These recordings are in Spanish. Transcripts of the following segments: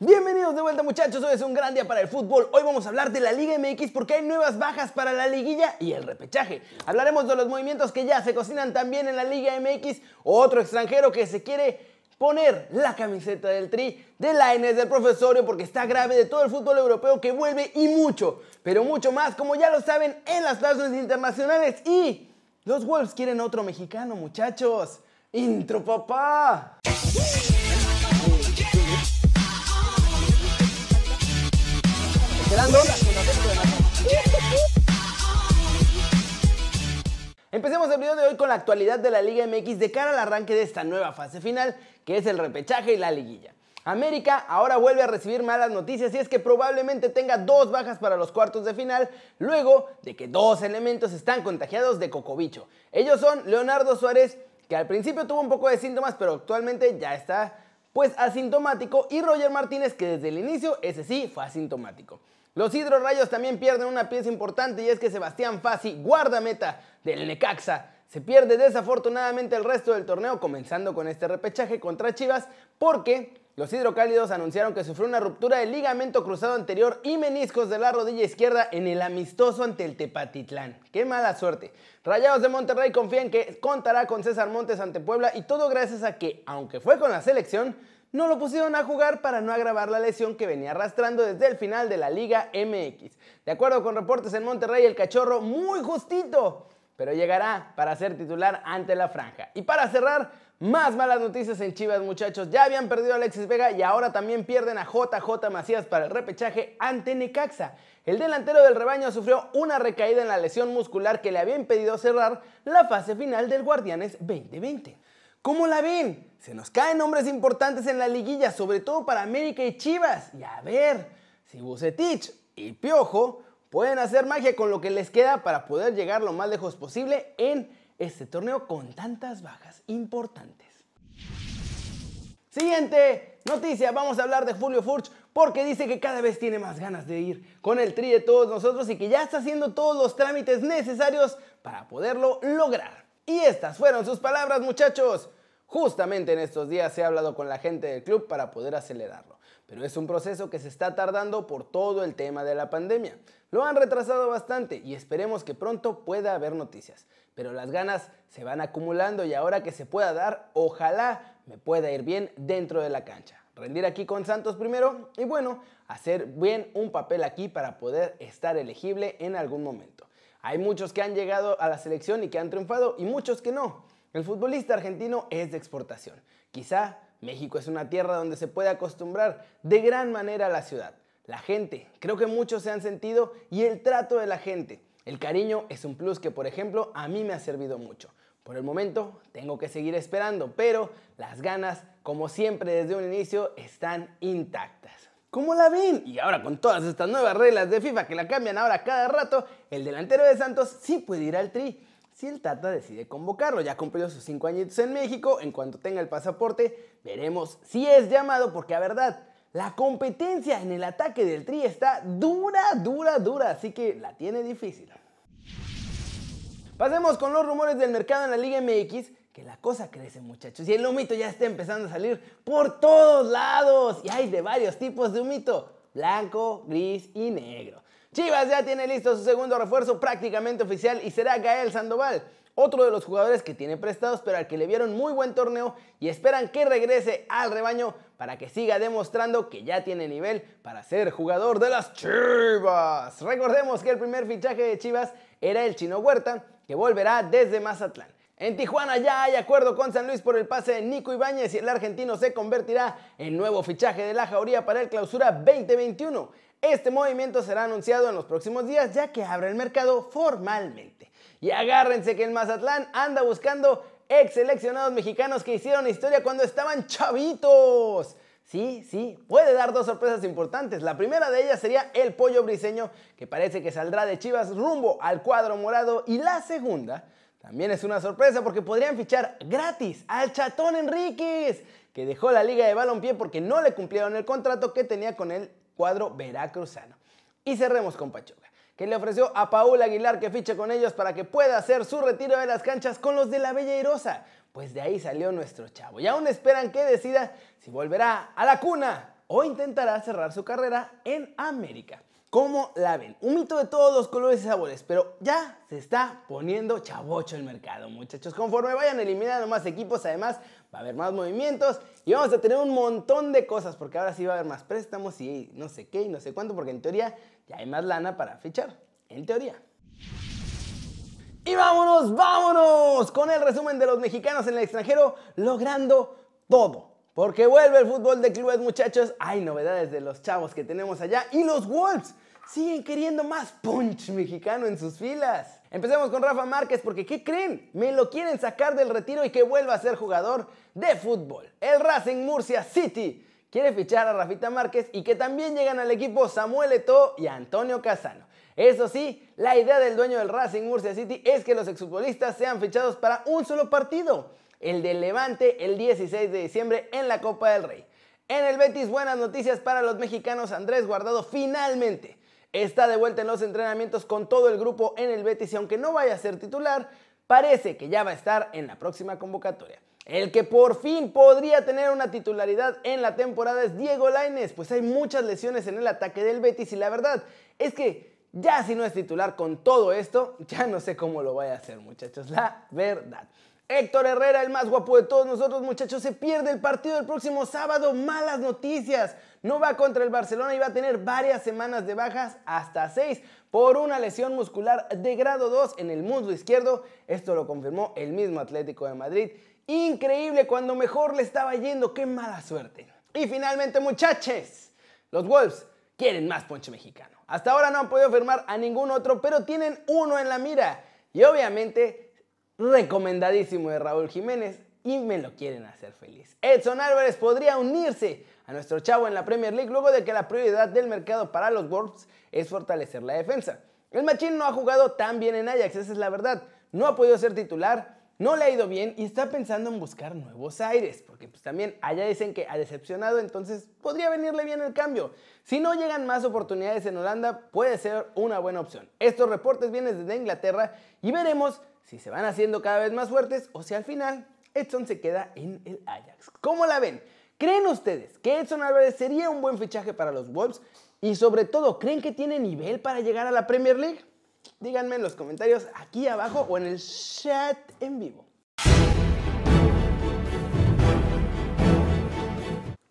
Bienvenidos de vuelta muchachos, hoy es un gran día para el fútbol. Hoy vamos a hablar de la Liga MX porque hay nuevas bajas para la liguilla y el repechaje. Hablaremos de los movimientos que ya se cocinan también en la Liga MX, otro extranjero que se quiere poner la camiseta del Tri, de Laines, del profesorio, porque está grave de todo el fútbol europeo que vuelve y mucho, pero mucho más, como ya lo saben, en las plazas internacionales. Y los Wolves quieren otro mexicano, muchachos. Intro, papá. Empecemos el video de hoy con la actualidad de la Liga MX de cara al arranque de esta nueva fase final, que es el repechaje y la liguilla. América ahora vuelve a recibir malas noticias y es que probablemente tenga dos bajas para los cuartos de final, luego de que dos elementos están contagiados de cocobicho. Ellos son Leonardo Suárez, que al principio tuvo un poco de síntomas, pero actualmente ya está pues asintomático, y Roger Martínez, que desde el inicio ese sí fue asintomático. Los hidrorrayos también pierden una pieza importante y es que Sebastián Fassi, guardameta del Necaxa, se pierde desafortunadamente el resto del torneo, comenzando con este repechaje contra Chivas, porque los hidrocálidos anunciaron que sufrió una ruptura del ligamento cruzado anterior y meniscos de la rodilla izquierda en el amistoso ante el Tepatitlán. ¡Qué mala suerte! Rayados de Monterrey confían que contará con César Montes ante Puebla y todo gracias a que, aunque fue con la selección, no lo pusieron a jugar para no agravar la lesión que venía arrastrando desde el final de la Liga MX. De acuerdo con reportes en Monterrey, el cachorro muy justito, pero llegará para ser titular ante la franja. Y para cerrar, más malas noticias en Chivas, muchachos. Ya habían perdido a Alexis Vega y ahora también pierden a JJ Macías para el repechaje ante Necaxa. El delantero del rebaño sufrió una recaída en la lesión muscular que le había impedido cerrar la fase final del Guardianes 2020. ¿Cómo la ven? Se nos caen nombres importantes en la liguilla, sobre todo para América y Chivas. Y a ver si Bucetich y Piojo pueden hacer magia con lo que les queda para poder llegar lo más lejos posible en este torneo con tantas bajas importantes. Siguiente noticia, vamos a hablar de Julio Furch porque dice que cada vez tiene más ganas de ir con el tri de todos nosotros y que ya está haciendo todos los trámites necesarios para poderlo lograr. Y estas fueron sus palabras, muchachos. Justamente en estos días he hablado con la gente del club para poder acelerarlo, pero es un proceso que se está tardando por todo el tema de la pandemia. Lo han retrasado bastante y esperemos que pronto pueda haber noticias, pero las ganas se van acumulando y ahora que se pueda dar, ojalá me pueda ir bien dentro de la cancha. Rendir aquí con Santos primero y bueno, hacer bien un papel aquí para poder estar elegible en algún momento. Hay muchos que han llegado a la selección y que han triunfado y muchos que no. El futbolista argentino es de exportación. Quizá México es una tierra donde se puede acostumbrar de gran manera a la ciudad. La gente, creo que muchos se han sentido y el trato de la gente. El cariño es un plus que, por ejemplo, a mí me ha servido mucho. Por el momento tengo que seguir esperando, pero las ganas, como siempre desde un inicio, están intactas. ¿Cómo la ven? Y ahora con todas estas nuevas reglas de FIFA que la cambian ahora cada rato, el delantero de Santos sí puede ir al tri si el Tata decide convocarlo. Ya cumplió sus cinco añitos en México, en cuanto tenga el pasaporte, veremos si es llamado, porque a verdad, la competencia en el ataque del Tri está dura, dura, dura, así que la tiene difícil. Pasemos con los rumores del mercado en la Liga MX, que la cosa crece muchachos, y el humito ya está empezando a salir por todos lados, y hay de varios tipos de humito, blanco, gris y negro. Chivas ya tiene listo su segundo refuerzo prácticamente oficial y será Gael Sandoval, otro de los jugadores que tiene prestados pero al que le vieron muy buen torneo y esperan que regrese al rebaño para que siga demostrando que ya tiene nivel para ser jugador de las Chivas. Recordemos que el primer fichaje de Chivas era el Chino Huerta, que volverá desde Mazatlán. En Tijuana ya hay acuerdo con San Luis por el pase de Nico Ibáñez y el argentino se convertirá en nuevo fichaje de la Jauría para el Clausura 2021. Este movimiento será anunciado en los próximos días ya que abre el mercado formalmente. Y agárrense que el Mazatlán anda buscando ex seleccionados mexicanos que hicieron historia cuando estaban chavitos. Sí, sí, puede dar dos sorpresas importantes. La primera de ellas sería el pollo briseño, que parece que saldrá de Chivas rumbo al cuadro morado. Y la segunda también es una sorpresa porque podrían fichar gratis al Chatón Enríquez, que dejó la liga de balompié porque no le cumplieron el contrato que tenía con el cuadro veracruzano. Y cerremos con Pachuca, que le ofreció a Paul Aguilar que fiche con ellos para que pueda hacer su retiro de las canchas con los de la Bella Irosa. Pues de ahí salió nuestro chavo. Y aún esperan que decida si volverá a la cuna o intentará cerrar su carrera en América. ¿Cómo la ven? Un mito de todos los colores y sabores, pero ya se está poniendo chavocho el mercado, muchachos. Conforme vayan eliminando más equipos, además va a haber más movimientos y vamos a tener un montón de cosas, porque ahora sí va a haber más préstamos y no sé qué y no sé cuánto, porque en teoría ya hay más lana para fichar. En teoría. Y vámonos, vámonos con el resumen de los mexicanos en el extranjero logrando todo. Porque vuelve el fútbol de clubes, muchachos. Hay novedades de los chavos que tenemos allá. Y los Wolves siguen queriendo más punch mexicano en sus filas. Empecemos con Rafa Márquez porque ¿qué creen? Me lo quieren sacar del retiro y que vuelva a ser jugador de fútbol. El Racing Murcia City quiere fichar a Rafita Márquez y que también llegan al equipo Samuel Eto'o y Antonio Casano. Eso sí, la idea del dueño del Racing Murcia City es que los exfutbolistas sean fichados para un solo partido, el del Levante el 16 de diciembre en la Copa del Rey. En el Betis, buenas noticias para los mexicanos. Andrés Guardado finalmente está de vuelta en los entrenamientos con todo el grupo en el Betis y aunque no vaya a ser titular, parece que ya va a estar en la próxima convocatoria. El que por fin podría tener una titularidad en la temporada es Diego Lainez, pues hay muchas lesiones en el ataque del Betis y la verdad es que ya si no es titular con todo esto, ya no sé cómo lo vaya a hacer, muchachos. La verdad. Héctor Herrera, el más guapo de todos nosotros, muchachos, se pierde el partido el próximo sábado. Malas noticias. No va contra el Barcelona y va a tener varias semanas de bajas, hasta seis, por una lesión muscular de grado 2 en el muslo izquierdo. Esto lo confirmó el mismo Atlético de Madrid. Increíble cuando mejor le estaba yendo. Qué mala suerte. Y finalmente, muchachos, los Wolves quieren más ponche mexicano. Hasta ahora no han podido firmar a ningún otro, pero tienen uno en la mira. Y obviamente, recomendadísimo de Raúl Jiménez y me lo quieren hacer feliz. Edson Álvarez podría unirse a nuestro chavo en la Premier League luego de que la prioridad del mercado para los Wolves es fortalecer la defensa. El Machín no ha jugado tan bien en Ajax, esa es la verdad. No ha podido ser titular, no le ha ido bien y está pensando en buscar nuevos aires, porque pues también allá dicen que ha decepcionado, entonces podría venirle bien el cambio. Si no llegan más oportunidades en Holanda, puede ser una buena opción. Estos reportes vienen desde Inglaterra y veremos si se van haciendo cada vez más fuertes o si al final Edson se queda en el Ajax. ¿Cómo la ven? ¿Creen ustedes que Edson Álvarez sería un buen fichaje para los Wolves? Y sobre todo, ¿creen que tiene nivel para llegar a la Premier League? Díganme en los comentarios aquí abajo o en el chat en vivo.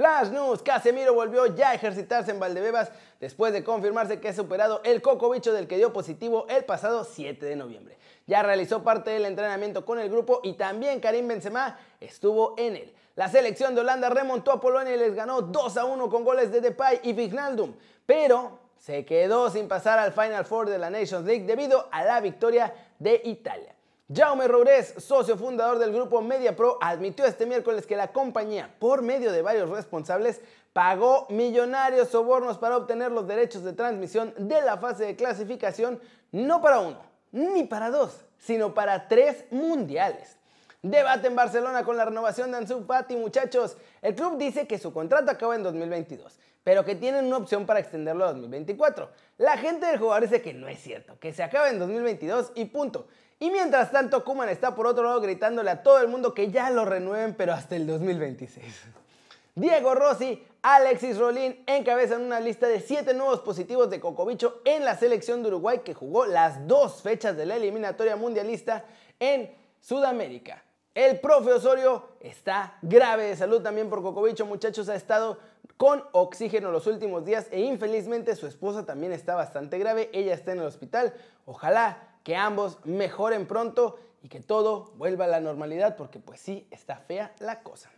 Flash News, Casemiro volvió ya a ejercitarse en Valdebebas después de confirmarse que ha superado el cocobicho del que dio positivo el pasado 7 de noviembre. Ya realizó parte del entrenamiento con el grupo y también Karim Benzema estuvo en él. La selección de Holanda remontó a Polonia y les ganó 2 a 1 con goles de Depay y Vignaldum, pero se quedó sin pasar al Final Four de la Nations League debido a la victoria de Italia. Jaume Roures, socio fundador del grupo MediaPro, admitió este miércoles que la compañía, por medio de varios responsables, pagó millonarios sobornos para obtener los derechos de transmisión de la fase de clasificación, no para uno, ni para dos, sino para tres mundiales. Debate en Barcelona con la renovación de Ansu Fati, muchachos. El club dice que su contrato acaba en 2022 pero que tienen una opción para extenderlo a 2024. La gente del jugador dice que no es cierto, que se acaba en 2022 y punto. Y mientras tanto, Kuman está por otro lado gritándole a todo el mundo que ya lo renueven, pero hasta el 2026. Diego Rossi, Alexis Rolín encabezan una lista de 7 nuevos positivos de Cocobicho en la selección de Uruguay que jugó las dos fechas de la eliminatoria mundialista en Sudamérica. El profe Osorio está grave de salud también por Cocobicho, muchachos, ha estado con oxígeno los últimos días e infelizmente su esposa también está bastante grave, ella está en el hospital. Ojalá que ambos mejoren pronto y que todo vuelva a la normalidad porque pues sí, está fea la cosa.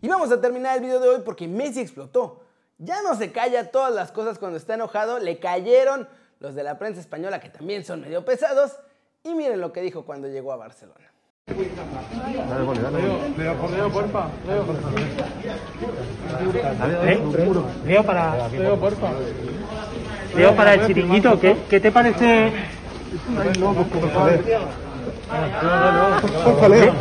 Y vamos a terminar el video de hoy porque Messi explotó. Ya no se calla todas las cosas cuando está enojado, le cayeron los de la prensa española que también son medio pesados y miren lo que dijo cuando llegó a Barcelona. Dale, dale, Leo, por Leo, porfa. Leo, Leo, Leo para. Leo, porfa. Leo para el chiringuito, ¿qué, qué te parece? No, por favor. No, no, Leo.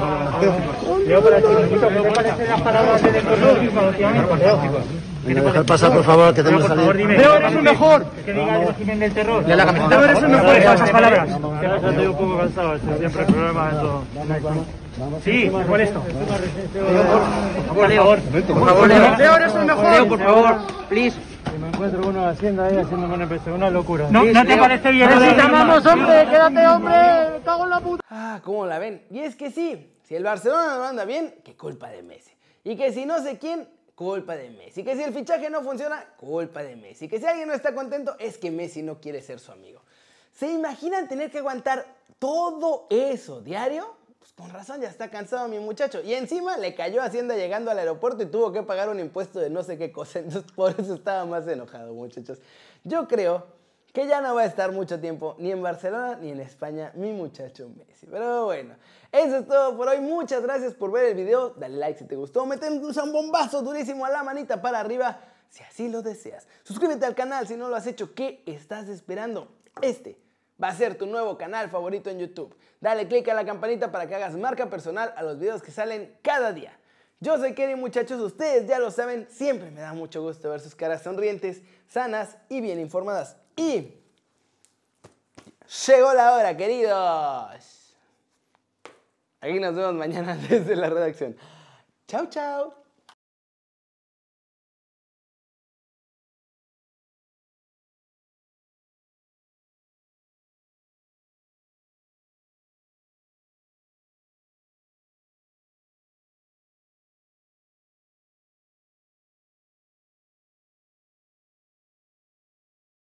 Leo para el chiringuito, ¿qué te parecen las palabras de Leo? Dejar pasar, por favor, que tenemos que salir. Leo, eres un mejor. Que diga el régimen del terror. Leo, eres un mejor. Esas palabras. Estoy un poco cansado, siempre el problema. Sí, por esto. Por favor, por favor, Leo. Leo, eres el mejor. Leo, por favor, please. Encuentro con una hacienda ahí haciendo una empresa, una locura. No, ¿no te parece bien? ¡Vamos, hombre! ¡Quédate, hombre! ¡Me cago en la puta! Ah, ¿cómo la ven? Y es que sí, si el Barcelona no anda bien, ¿qué culpa de Messi? Y que si no sé quién, culpa de Messi. Que si el fichaje no funciona, culpa de Messi. Que si alguien no está contento, es que Messi no quiere ser su amigo. ¿Se imaginan tener que aguantar todo eso diario? Pues con razón ya está cansado mi muchacho. Y encima le cayó Hacienda llegando al aeropuerto y tuvo que pagar un impuesto de no sé qué cosa. Entonces por eso estaba más enojado, muchachos. Yo creo que ya no va a estar mucho tiempo ni en Barcelona ni en España mi muchacho Messi. Pero bueno, eso es todo por hoy. Muchas gracias por ver el video. Dale like si te gustó. Mete un bombazo durísimo a la manita para arriba si así lo deseas. Suscríbete al canal si no lo has hecho. ¿Qué estás esperando? Este va a ser tu nuevo canal favorito en YouTube. Dale click a la campanita para que hagas marca personal a los videos que salen cada día. Yo soy Kerry muchachos, ustedes ya lo saben, siempre me da mucho gusto ver sus caras sonrientes, sanas y bien informadas. Y llegó la hora, queridos. Aquí nos vemos mañana desde la redacción. Chao, chao.